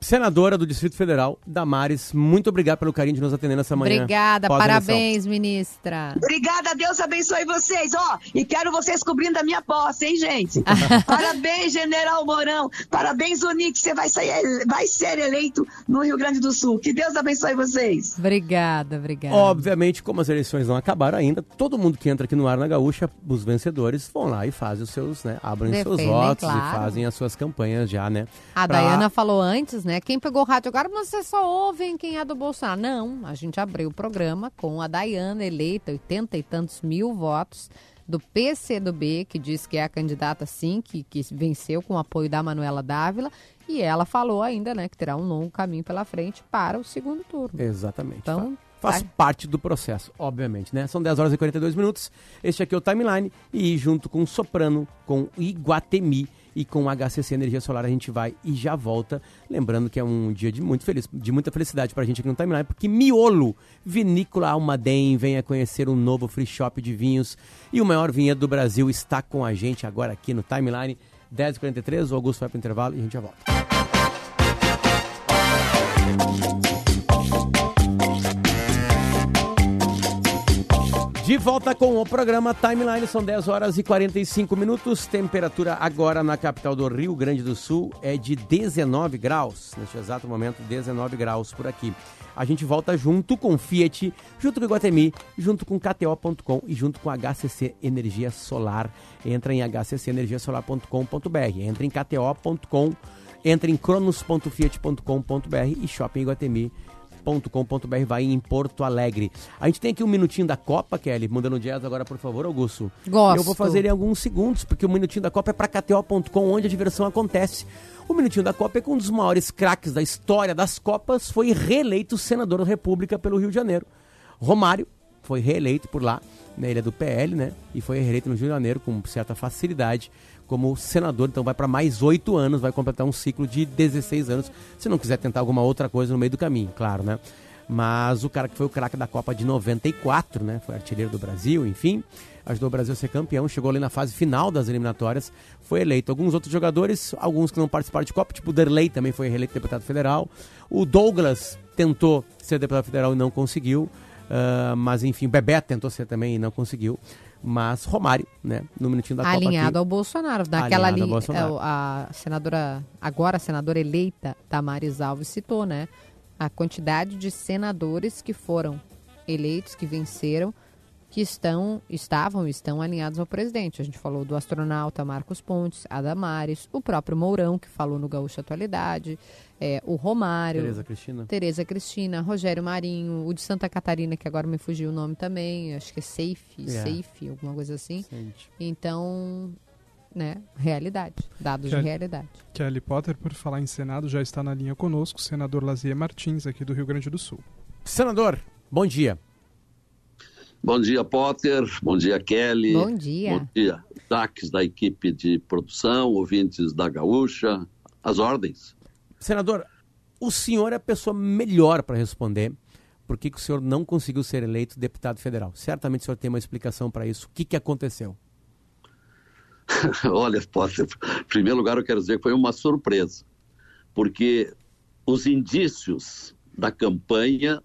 Senadora do Distrito Federal, Damares, muito obrigado pelo carinho de nos atender nessa manhã. Obrigada, parabéns, ministra. Obrigada, Deus abençoe vocês. Ó, oh, e quero vocês cobrindo a minha posse, hein, gente? parabéns, General Mourão. Parabéns, Unix. Você vai, sair, vai ser eleito no Rio Grande do Sul. Que Deus abençoe vocês. Obrigada, obrigada. Obviamente, como as eleições não acabaram ainda, todo mundo que entra aqui no ar na Gaúcha, os vencedores vão lá e fazem os seus, né? Abrem Defendem, seus votos claro. e fazem as suas campanhas já, né? A pra... Dayana falou antes, né? Quem pegou o rádio agora, mas você só ouvem quem é do Bolsonaro. Não, a gente abriu o programa com a Dayana, eleita, 80 e tantos mil votos, do PCdoB, que diz que é a candidata, sim, que, que venceu com o apoio da Manuela Dávila. E ela falou ainda, né, que terá um longo caminho pela frente para o segundo turno. Exatamente. Então, faz vai. parte do processo, obviamente, né? São 10 horas e 42 minutos. Este aqui é o Timeline e junto com Soprano, com Iguatemi e com HCC Energia Solar a gente vai e já volta. Lembrando que é um dia de, muito feliz, de muita felicidade para a gente aqui no Timeline, porque Miolo, Vinícola Almaden, venha conhecer um novo free shop de vinhos e o maior vinhedo do Brasil está com a gente agora aqui no Timeline. 10h43, o Augusto vai para o intervalo e a gente já volta. De volta com o programa Timeline, são 10 horas e 45 minutos. Temperatura agora na capital do Rio Grande do Sul é de 19 graus. Neste exato momento, 19 graus por aqui. A gente volta junto com Fiat, junto com Iguatemi, junto com KTO.com e junto com HCC Energia Solar. Entra em hccenergiasolar.com.br, entra em KTO.com, entra em cronos.fiat.com.br e Shopping Iguatemi com.br vai em Porto Alegre. A gente tem aqui um minutinho da Copa, Kelly, mandando jazz agora, por favor, Augusto. Gosto. Eu vou fazer em alguns segundos, porque o minutinho da Copa é para KTO.com, onde a diversão acontece. O minutinho da Copa é com um dos maiores craques da história das Copas, foi reeleito senador da República pelo Rio de Janeiro. Romário foi reeleito por lá, na ilha do PL, né? E foi reeleito no Rio de Janeiro com certa facilidade como senador, então vai para mais oito anos, vai completar um ciclo de 16 anos, se não quiser tentar alguma outra coisa no meio do caminho, claro, né? Mas o cara que foi o craque da Copa de 94, né? Foi artilheiro do Brasil, enfim, ajudou o Brasil a ser campeão, chegou ali na fase final das eliminatórias, foi eleito. Alguns outros jogadores, alguns que não participaram de Copa, tipo o Derlei também foi reeleito deputado federal. O Douglas tentou ser deputado federal e não conseguiu. Uh, mas enfim, o Bebeto tentou ser também e não conseguiu. Mas Romário, né, no minutinho da Alinhado Copa Alinhado ao Bolsonaro. Daquela ali, é, a senadora, agora a senadora eleita, Damares Alves, citou, né? A quantidade de senadores que foram eleitos, que venceram, que estão, estavam estão alinhados ao presidente. A gente falou do astronauta Marcos Pontes, Adamares, o próprio Mourão, que falou no Gaúcho Atualidade, é, o Romário, Tereza Cristina. Tereza Cristina, Rogério Marinho, o de Santa Catarina, que agora me fugiu o nome também, acho que é Safe, yeah. Safe, alguma coisa assim. Sente. Então, né, realidade, dados Kelly, de realidade. Kelly Potter, por falar em Senado, já está na linha conosco, o senador Lazier Martins, aqui do Rio Grande do Sul. Senador, bom dia. Bom dia, Potter. Bom dia, Kelly. Bom dia. Bom dia, destaques da equipe de produção, ouvintes da Gaúcha. As ordens. Senador, o senhor é a pessoa melhor para responder por que, que, o senhor não conseguiu ser eleito deputado federal. Certamente o senhor tem uma explicação para isso. O que, que aconteceu? Olha, Potter, em primeiro lugar eu quero dizer que foi uma surpresa, porque os indícios da campanha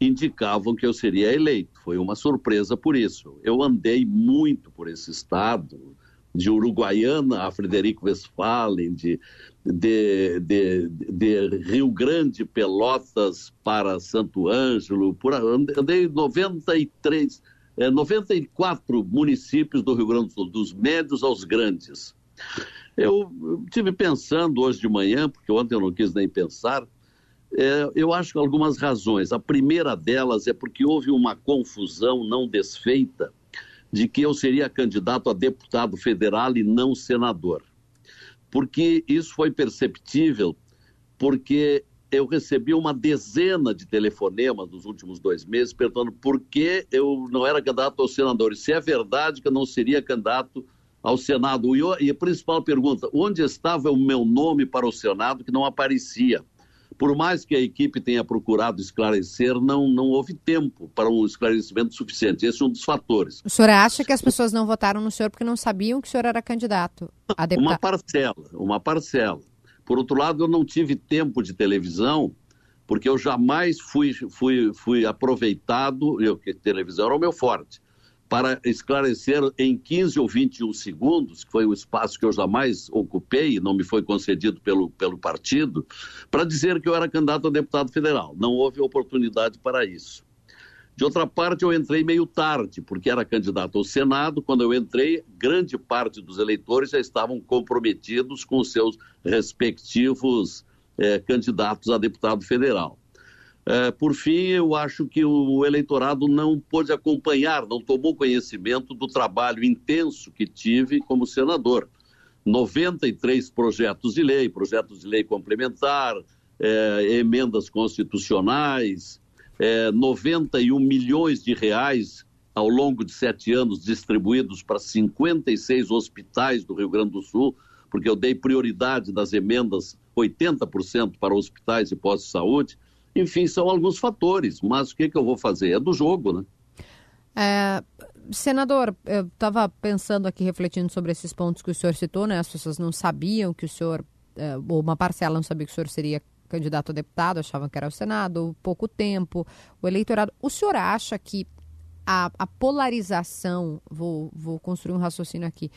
indicavam que eu seria eleito. Foi uma surpresa por isso. Eu andei muito por esse estado, de Uruguaiana a Frederico Westphalen, de, de, de, de, Rio Grande, Pelotas para Santo Ângelo, por, andei 93, é, 94 municípios do Rio Grande do Sul, dos médios aos grandes. Eu tive pensando hoje de manhã, porque ontem eu não quis nem pensar, é, eu acho que algumas razões. A primeira delas é porque houve uma confusão não desfeita de que eu seria candidato a deputado federal e não senador. Porque isso foi perceptível, porque eu recebi uma dezena de telefonemas nos últimos dois meses perguntando por que eu não era candidato ao senador. E se é verdade que eu não seria candidato ao Senado. E a principal pergunta, onde estava o meu nome para o Senado que não aparecia? Por mais que a equipe tenha procurado esclarecer, não, não houve tempo para um esclarecimento suficiente. Esse é um dos fatores. O senhor acha que as pessoas não votaram no senhor porque não sabiam que o senhor era candidato a deputado? Uma parcela, uma parcela. Por outro lado, eu não tive tempo de televisão, porque eu jamais fui, fui, fui aproveitado, eu, que televisão era o meu forte, para esclarecer em 15 ou 21 segundos, que foi o espaço que eu jamais ocupei, não me foi concedido pelo, pelo partido, para dizer que eu era candidato a deputado federal. Não houve oportunidade para isso. De outra parte, eu entrei meio tarde, porque era candidato ao Senado. Quando eu entrei, grande parte dos eleitores já estavam comprometidos com seus respectivos eh, candidatos a deputado federal. É, por fim, eu acho que o eleitorado não pôde acompanhar, não tomou conhecimento do trabalho intenso que tive como senador. 93 projetos de lei, projetos de lei complementar, é, emendas constitucionais, é, 91 milhões de reais ao longo de sete anos distribuídos para 56 hospitais do Rio Grande do Sul, porque eu dei prioridade das emendas 80% para hospitais e postos de saúde. Enfim, são alguns fatores, mas o que, que eu vou fazer? É do jogo, né? É, senador, eu estava pensando aqui, refletindo sobre esses pontos que o senhor citou, né? As pessoas não sabiam que o senhor, é, ou uma parcela não sabia que o senhor seria candidato a deputado, achavam que era o Senado, pouco tempo, o eleitorado. O senhor acha que a, a polarização, vou, vou construir um raciocínio aqui,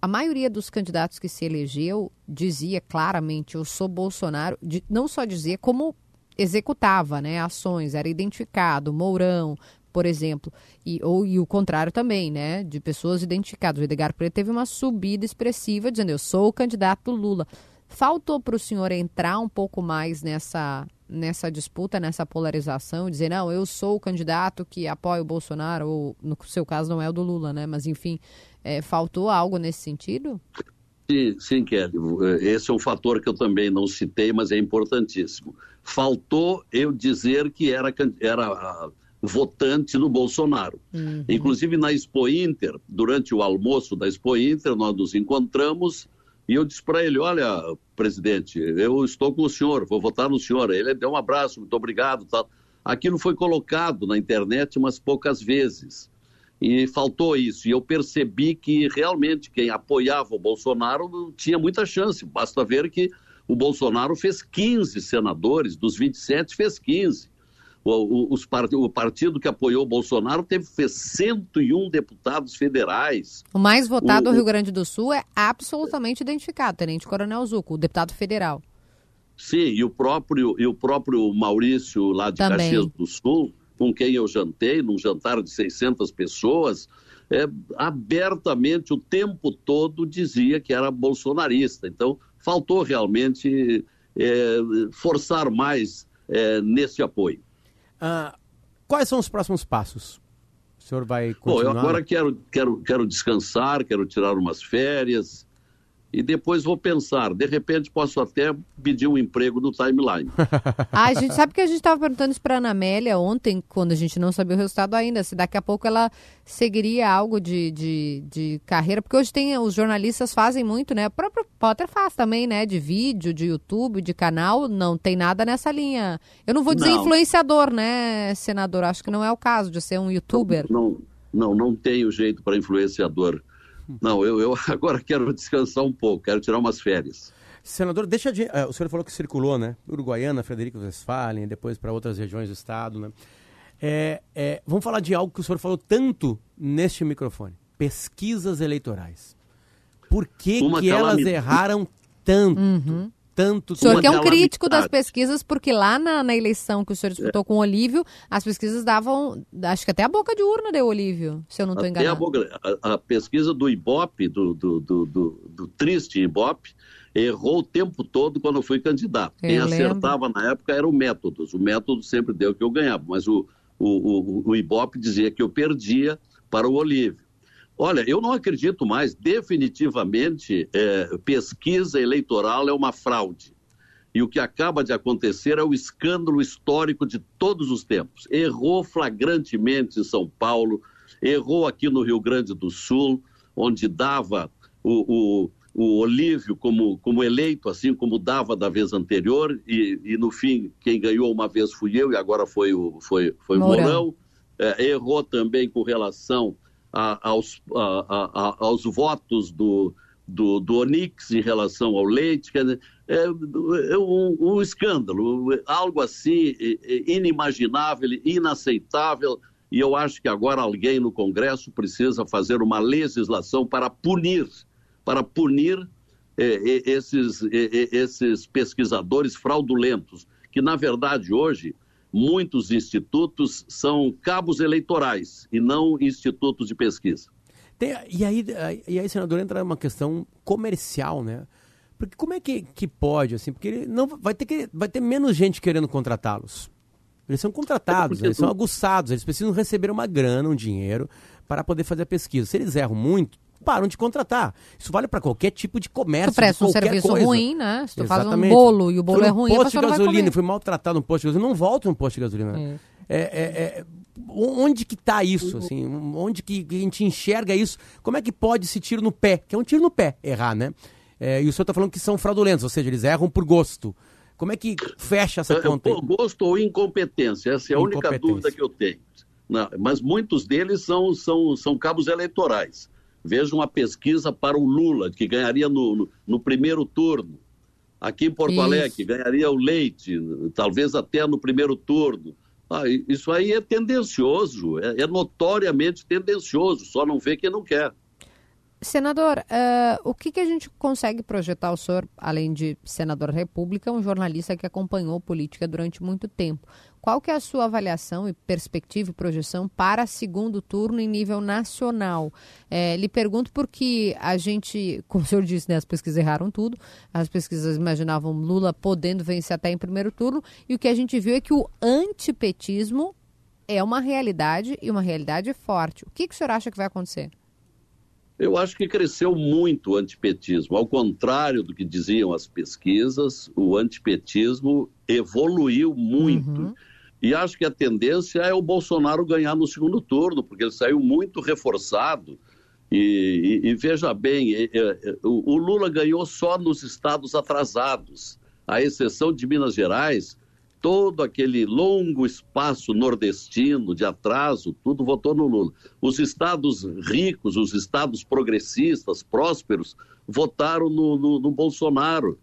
a maioria dos candidatos que se elegeu dizia claramente eu sou Bolsonaro, de, não só dizia, como executava né, ações, era identificado, Mourão, por exemplo, e, ou, e o contrário também, né, de pessoas identificadas. O Edgar Preto teve uma subida expressiva dizendo eu sou o candidato Lula. Faltou para o senhor entrar um pouco mais nessa, nessa disputa, nessa polarização, dizer, não, eu sou o candidato que apoia o Bolsonaro, ou no seu caso não é o do Lula, né? Mas enfim, é, faltou algo nesse sentido? Sim, sim, Kelly. Esse é um fator que eu também não citei, mas é importantíssimo. Faltou eu dizer que era, era votante do Bolsonaro. Uhum. Inclusive na Expo Inter, durante o almoço da Expo Inter, nós nos encontramos e eu disse para ele: Olha, presidente, eu estou com o senhor, vou votar no senhor. Ele deu um abraço, muito obrigado. Tal. Aquilo foi colocado na internet umas poucas vezes e faltou isso. E eu percebi que realmente quem apoiava o Bolsonaro tinha muita chance. Basta ver que o Bolsonaro fez 15 senadores, dos 27 fez 15. O, o, os, o partido que apoiou o Bolsonaro teve, fez 101 deputados federais. O mais votado do Rio Grande do Sul é absolutamente identificado, Tenente Coronel Zuco, o deputado federal. Sim, e o próprio, e o próprio Maurício, lá de Também. Caxias do Sul, com quem eu jantei, num jantar de 600 pessoas, é, abertamente o tempo todo dizia que era bolsonarista. Então, faltou realmente é, forçar mais é, nesse apoio. Ah, quais são os próximos passos? O senhor vai continuar? Bom, eu agora quero, quero, quero descansar, quero tirar umas férias, e depois vou pensar. De repente, posso até pedir um emprego no timeline. ah, a gente sabe que a gente estava perguntando isso para a Ana Amélia ontem, quando a gente não sabia o resultado ainda, se daqui a pouco ela seguiria algo de, de, de carreira, porque hoje tem os jornalistas fazem muito, né? O próprio Potter faz também, né? De vídeo, de YouTube, de canal, não tem nada nessa linha. Eu não vou dizer não. influenciador, né, senador? Acho que não é o caso de ser um youtuber. Não, não, não, não tenho jeito para influenciador. Não, eu, eu agora quero descansar um pouco, quero tirar umas férias. Senador, deixa de. Uh, o senhor falou que circulou, né? Uruguaiana, Frederico Westphalen, depois para outras regiões do estado, né? É, é, vamos falar de algo que o senhor falou tanto neste microfone: pesquisas eleitorais. Por que, que elas erraram tanto? Uhum tanto. O senhor que é um crítico das pesquisas, porque lá na, na eleição que o senhor disputou é. com o Olívio, as pesquisas davam, acho que até a boca de urna deu Olívio, se eu não estou enganado. A, boca, a, a, pesquisa do Ibope, do, do, do, do, triste Ibope, errou o tempo todo quando eu fui candidato. Eu Quem lembro. acertava na época era o Métodos. O Método sempre deu que eu ganhava, mas o, o, o, o Ibope dizia que eu perdia para o Olívio. Olha, eu não acredito mais, definitivamente, é, pesquisa eleitoral é uma fraude. E o que acaba de acontecer é o escândalo histórico de todos os tempos. Errou flagrantemente em São Paulo, errou aqui no Rio Grande do Sul, onde dava o, o o Olívio como, como eleito, assim como dava da vez anterior, e, e no fim quem ganhou uma vez fui eu e agora foi o, foi, foi Mourão. Mourão. É, errou também com relação a, aos, a, aos votos do, do, do Onix em relação ao leite. Dizer, é, é um, um, escândalo, algo assim inimaginável, inaceitável. E eu acho que agora alguém no Congresso precisa fazer uma legislação para punir para punir esses, esses pesquisadores fraudulentos, que, na verdade, hoje, muitos institutos são cabos eleitorais e não institutos de pesquisa. Tem, e, aí, e aí, senador, entra uma questão comercial, né? Porque como é que, que pode, assim? Porque não vai ter, que, vai ter menos gente querendo contratá-los. Eles são contratados, é eles são aguçados, eles precisam receber uma grana, um dinheiro, para poder fazer a pesquisa. Se eles erram muito, param de contratar. Isso vale para qualquer tipo de comércio. Tu presta um serviço coisa. ruim, né? Se tu Exatamente. faz um bolo e o bolo é ruim, posto de gasolina, fui maltratado no posto de gasolina, não volto no posto de gasolina. É. É, é, é onde que está isso? Assim, onde que a gente enxerga isso? Como é que pode esse tiro no pé? Que é um tiro no pé, errar, né? É, e o senhor está falando que são fraudulentos, ou seja, eles erram por gosto. Como é que fecha essa é, conta? Por gosto ou incompetência, essa é a única dúvida que eu tenho. Não, mas muitos deles são, são, são cabos eleitorais. Veja uma pesquisa para o Lula, que ganharia no, no, no primeiro turno. Aqui em Porto isso. Alegre, ganharia o Leite, talvez até no primeiro turno. Ah, isso aí é tendencioso, é, é, notoriamente tendencioso, só não vê quem não quer. Senador, uh, o que, que a gente consegue projetar o senhor, além de senador da República, um jornalista que acompanhou política durante muito tempo? Qual que é a sua avaliação e perspectiva e projeção para segundo turno em nível nacional? É, lhe pergunto porque a gente, como o senhor disse, né, as pesquisas erraram tudo. As pesquisas imaginavam Lula podendo vencer até em primeiro turno. E o que a gente viu é que o antipetismo é uma realidade e uma realidade forte. O que, que o senhor acha que vai acontecer? Eu acho que cresceu muito o antipetismo. Ao contrário do que diziam as pesquisas, o antipetismo evoluiu muito. Uhum. E acho que a tendência é o Bolsonaro ganhar no segundo turno, porque ele saiu muito reforçado. E, e, e veja bem, o Lula ganhou só nos estados atrasados, à exceção de Minas Gerais, todo aquele longo espaço nordestino de atraso, tudo votou no Lula. Os estados ricos, os estados progressistas, prósperos, votaram no, no, no Bolsonaro.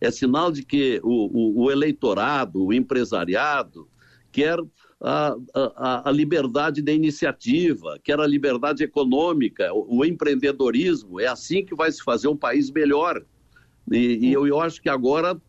É sinal de que o, o, o eleitorado, o empresariado, quer a, a, a, liberdade da iniciativa, quer a liberdade econômica, o, o, empreendedorismo. É assim que vai se fazer um país melhor. E, e eu, eu acho que agora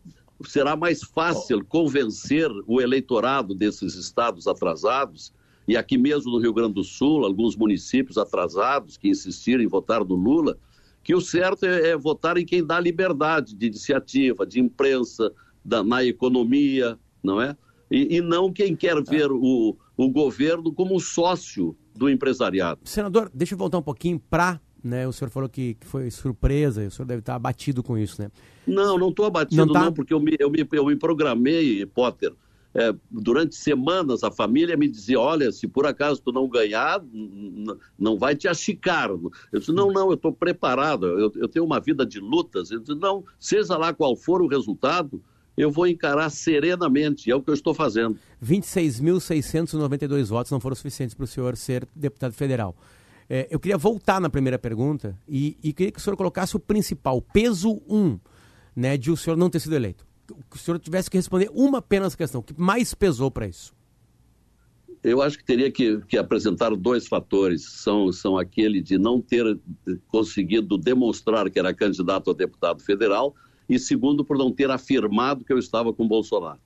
será mais fácil convencer o eleitorado desses estados atrasados, e aqui mesmo no Rio Grande do Sul, alguns municípios atrasados que insistiram em votar no Lula, que o certo é, é votar em quem dá liberdade de iniciativa, de imprensa, da, na economia, não é? e, e não quem quer ver o, o governo como sócio do empresariado. Senador, deixa eu voltar um pouquinho para né? O senhor falou que, que, foi surpresa, o senhor deve estar abatido com isso, né? Não, não estou abatido, não, tá? não, porque eu me, eu, me, eu me programei, Potter. É, durante semanas a família me dizia: olha, se por acaso tu não ganhar, não vai te achicar. Eu disse: não, não, eu estou preparado, eu, eu, tenho uma vida de lutas. Eu disse: não, seja lá qual for o resultado, eu vou encarar serenamente, é o que eu estou fazendo. 26.692 votos não foram suficientes para o senhor ser deputado federal. É, eu queria voltar na primeira pergunta e, e, queria que o senhor colocasse o principal, peso 1, um, né, de o senhor não ter sido eleito. Que o senhor tivesse que responder uma apenas questão. O que mais pesou para isso? Eu acho que teria que, que, apresentar dois fatores. São, são aquele de não ter conseguido demonstrar que era candidato a deputado federal e segundo, por não ter afirmado que eu estava com Bolsonaro.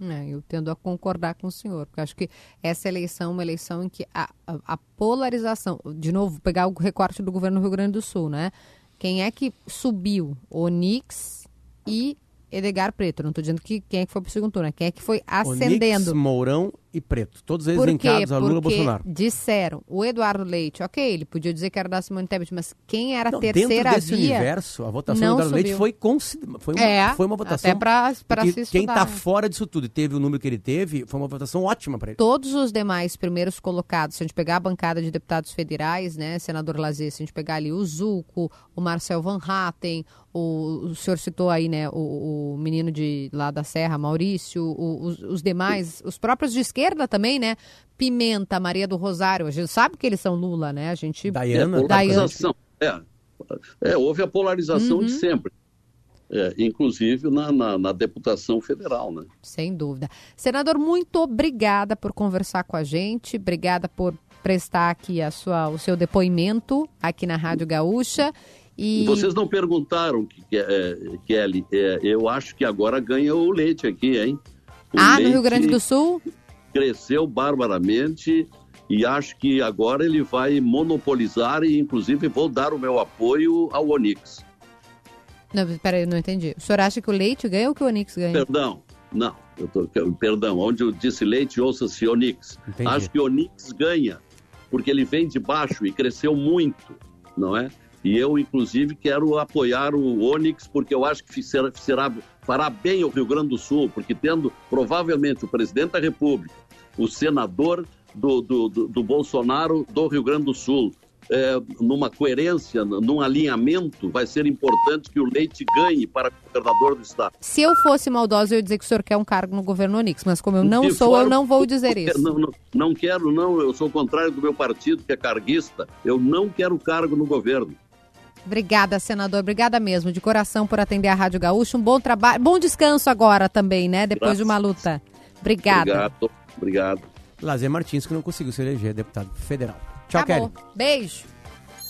É, eu tendo a concordar com o senhor, porque acho que essa eleição é uma eleição em que a, a, a, polarização, de novo, pegar o recorte do governo do Rio Grande do Sul, né? Quem é que subiu? Onix e Edgar Preto. Não estou dizendo que quem é que foi para o segundo turno, né? Quem é que foi ascendendo? Onix, Mourão e preto. Todos eles Por linkados a Lula Porque Bolsonaro. disseram, o Eduardo Leite, ok, ele podia dizer que era da Simone Tebet, mas quem era a Não, terceira dentro desse via... universo, a votação do Eduardo Leite subiu. foi, consi- foi, uma, É, foi uma votação. até porque se Quem estudar, está fora disso tudo e teve o número que ele teve, foi uma votação ótima para ele. Todos os demais primeiros colocados, se a gente pegar a bancada de deputados federais, né, senador Lazer, se a gente pegar ali o Zuco, o Marcel Van Hatten, o, o senhor citou aí, né, o, o menino de lá da Serra, Maurício, o- os, os demais, os próprios de esquerda também, né, Pimenta, Maria do Rosário, a gente sabe que eles são Lula, né, a gente... Dayana, É, polarização. É, é, houve a polarização de sempre. É, inclusive na, na, na deputação federal, né? Sem dúvida. Senador, muito obrigada por conversar com a gente, obrigada por prestar aqui a sua, o seu depoimento aqui na Rádio Gaúcha. E Vocês não perguntaram, que, que, é, Kelly, é, eu acho que agora ganha o leite aqui, hein? O ah, no Leite Rio Grande do Sul? Cresceu barbaramente e acho que agora ele vai monopolizar e, inclusive, vou dar o meu apoio ao Onix. Não, peraí, eu não entendi. O senhor acha que o Leite ganha ou que o Onix ganha? Perdão, não, eu tô, perdão, onde eu disse leite, ouça-se Onix. Entendi. Acho que Onix ganha, porque ele vem de baixo e cresceu muito, não é? E eu, inclusive, quero apoiar o Onix, porque eu acho que será, será, fará bem ao Rio Grande do Sul, porque tendo provavelmente o presidente da República, o senador do, do, do, do Bolsonaro do Rio Grande do Sul, é, numa coerência, num alinhamento, vai ser importante que o Leite ganhe para governador do Estado. Se eu fosse maldosa, eu ia dizer que o senhor quer um cargo no governo Onix, mas como eu não sou, eu não vou dizer isso. Não, não, não quero, não. Eu sou o contrário do meu partido, que é carguista. Eu não quero cargo no governo. Obrigada, senador. Obrigada mesmo, de coração, por atender a Rádio Gaúcha. Um bom trabalho, bom descanso agora também, né? Depois de uma luta. Obrigada. Obrigado. Obrigado. Lazer Martins, que não conseguiu se eleger deputado federal. Tchau, Acabou. Kelly. Beijo.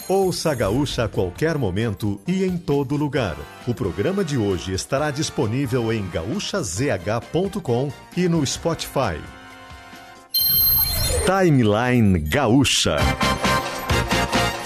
Ouça a Gaúcha a qualquer momento e em todo lugar. O programa de hoje estará disponível em gaúchazh.com e no Spotify. Timeline Gaúcha.